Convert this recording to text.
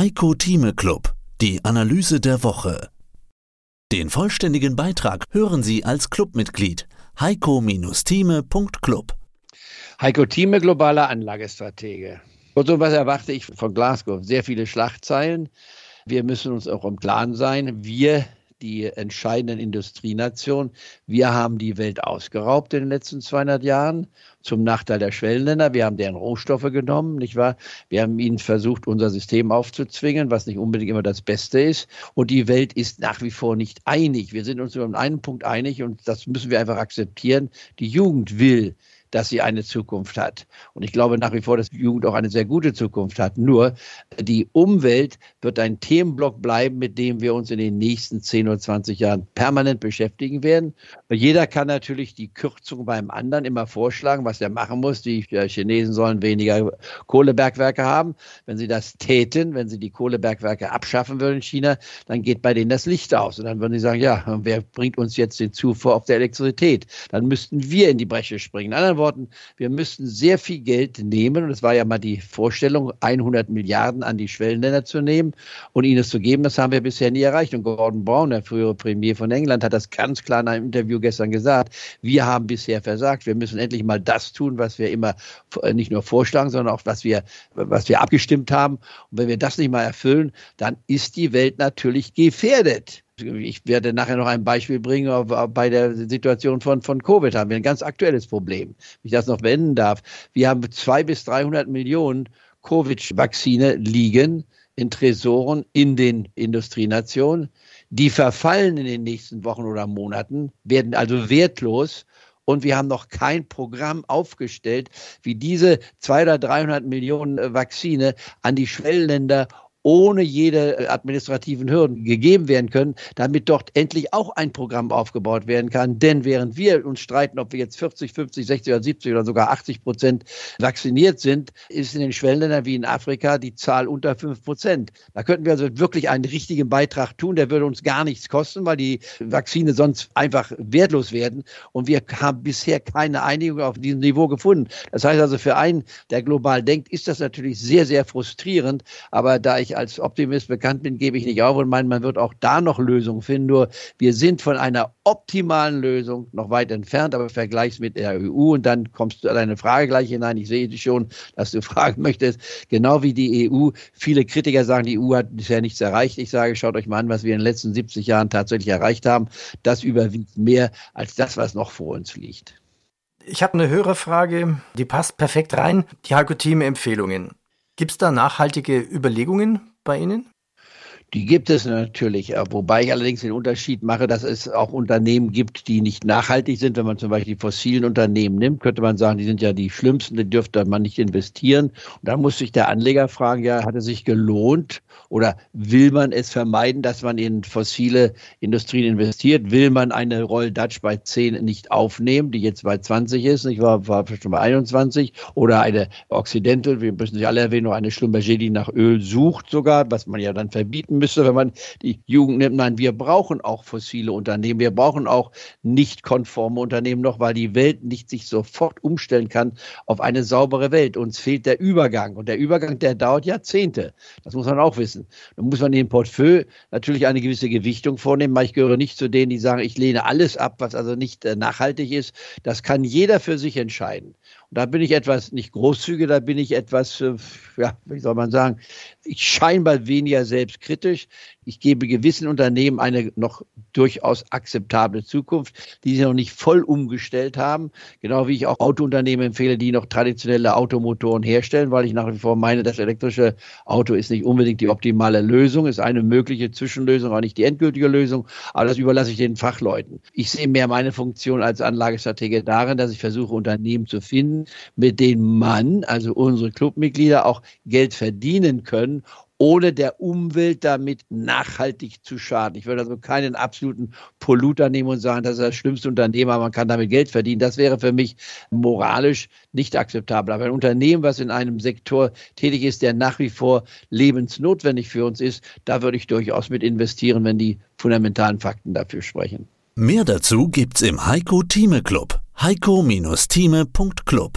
Heiko Thieme Club, die Analyse der Woche. Den vollständigen Beitrag hören Sie als Clubmitglied heiko-thieme.club. Heiko Thieme, globaler Anlagestratege. Und so was erwarte ich von Glasgow? Sehr viele Schlagzeilen. Wir müssen uns auch im Klaren sein. Wir die entscheidenden Industrienationen. Wir haben die Welt ausgeraubt in den letzten 200 Jahren zum Nachteil der Schwellenländer. Wir haben deren Rohstoffe genommen, nicht wahr? Wir haben ihnen versucht, unser System aufzuzwingen, was nicht unbedingt immer das Beste ist. Und die Welt ist nach wie vor nicht einig. Wir sind uns um einen Punkt einig und das müssen wir einfach akzeptieren. Die Jugend will dass sie eine Zukunft hat. Und ich glaube nach wie vor, dass die Jugend auch eine sehr gute Zukunft hat. Nur die Umwelt wird ein Themenblock bleiben, mit dem wir uns in den nächsten 10 oder 20 Jahren permanent beschäftigen werden. Jeder kann natürlich die Kürzung beim anderen immer vorschlagen, was er machen muss. Die Chinesen sollen weniger Kohlebergwerke haben. Wenn sie das täten, wenn sie die Kohlebergwerke abschaffen würden in China, dann geht bei denen das Licht aus. Und dann würden sie sagen, ja, wer bringt uns jetzt den Zufuhr auf der Elektrizität? Dann müssten wir in die Breche springen. In anderen Worten, wir müssten sehr viel Geld nehmen, und es war ja mal die Vorstellung, 100 Milliarden an die Schwellenländer zu nehmen und ihnen es zu geben. Das haben wir bisher nie erreicht. Und Gordon Brown, der frühere Premier von England, hat das ganz klar in einem Interview gestern gesagt. Wir haben bisher versagt. Wir müssen endlich mal das tun, was wir immer äh, nicht nur vorschlagen, sondern auch was wir, was wir abgestimmt haben. Und wenn wir das nicht mal erfüllen, dann ist die Welt natürlich gefährdet ich werde nachher noch ein Beispiel bringen, bei der Situation von, von Covid haben wir ein ganz aktuelles Problem. Wenn ich das noch wenden darf. Wir haben zwei bis 300 Millionen Covid-Vakzine liegen in Tresoren in den Industrienationen. Die verfallen in den nächsten Wochen oder Monaten, werden also wertlos und wir haben noch kein Programm aufgestellt, wie diese 200 oder 300 Millionen Vakzine an die Schwellenländer ohne jede äh, administrativen Hürden gegeben werden können, damit dort endlich auch ein Programm aufgebaut werden kann. Denn während wir uns streiten, ob wir jetzt 40, 50, 60 oder 70 oder sogar 80 Prozent vacciniert sind, ist in den Schwellenländern wie in Afrika die Zahl unter 5 Prozent. Da könnten wir also wirklich einen richtigen Beitrag tun. Der würde uns gar nichts kosten, weil die Vakzine sonst einfach wertlos werden. Und wir haben bisher keine Einigung auf diesem Niveau gefunden. Das heißt also, für einen, der global denkt, ist das natürlich sehr, sehr frustrierend. Aber da ich ich als Optimist bekannt bin, gebe ich nicht auf und meine, man wird auch da noch Lösungen finden. Nur wir sind von einer optimalen Lösung noch weit entfernt, aber vergleichs mit der EU und dann kommst du an deine Frage gleich hinein. Ich sehe schon, dass du fragen möchtest, genau wie die EU. Viele Kritiker sagen, die EU hat bisher nichts erreicht. Ich sage, schaut euch mal an, was wir in den letzten 70 Jahren tatsächlich erreicht haben. Das überwiegt mehr als das, was noch vor uns liegt. Ich habe eine höhere Frage, die passt perfekt rein. Die Halko-Team-Empfehlungen. Gibt es da nachhaltige Überlegungen bei Ihnen? Die gibt es natürlich, äh, wobei ich allerdings den Unterschied mache, dass es auch Unternehmen gibt, die nicht nachhaltig sind. Wenn man zum Beispiel die fossilen Unternehmen nimmt, könnte man sagen, die sind ja die schlimmsten, die dürfte man nicht investieren. Und dann muss sich der Anleger fragen, ja, hat es sich gelohnt oder will man es vermeiden, dass man in fossile Industrien investiert? Will man eine Roll Dutch bei 10 nicht aufnehmen, die jetzt bei 20 ist? Ich war, war schon bei 21 oder eine Occidental, wir müssen sie alle erwähnen, noch eine Schlumberger, die nach Öl sucht sogar, was man ja dann verbieten müsste, wenn man die Jugend nimmt. Nein, wir brauchen auch fossile Unternehmen. Wir brauchen auch nicht konforme Unternehmen noch, weil die Welt nicht sich sofort umstellen kann auf eine saubere Welt. Uns fehlt der Übergang. Und der Übergang, der dauert Jahrzehnte. Das muss man auch wissen. Dann muss man im Portfolio natürlich eine gewisse Gewichtung vornehmen. Ich gehöre nicht zu denen, die sagen, ich lehne alles ab, was also nicht äh, nachhaltig ist. Das kann jeder für sich entscheiden. Da bin ich etwas nicht großzügig, da bin ich etwas, äh, ja, wie soll man sagen, ich scheinbar weniger selbstkritisch. Ich gebe gewissen Unternehmen eine noch durchaus akzeptable Zukunft, die sie noch nicht voll umgestellt haben. Genau wie ich auch Autounternehmen empfehle, die noch traditionelle Automotoren herstellen, weil ich nach wie vor meine, das elektrische Auto ist nicht unbedingt die optimale Lösung, ist eine mögliche Zwischenlösung, aber nicht die endgültige Lösung. Aber das überlasse ich den Fachleuten. Ich sehe mehr meine Funktion als Anlagestratege darin, dass ich versuche, Unternehmen zu finden, mit denen man, also unsere Clubmitglieder, auch Geld verdienen können, ohne der Umwelt damit nachhaltig zu schaden. Ich würde also keinen absoluten Polluter nehmen und sagen, das ist das schlimmste Unternehmen, aber man kann damit Geld verdienen. Das wäre für mich moralisch nicht akzeptabel. Aber ein Unternehmen, was in einem Sektor tätig ist, der nach wie vor lebensnotwendig für uns ist, da würde ich durchaus mit investieren, wenn die fundamentalen Fakten dafür sprechen. Mehr dazu gibt's im Heiko Thieme Club. heiko-thieme.club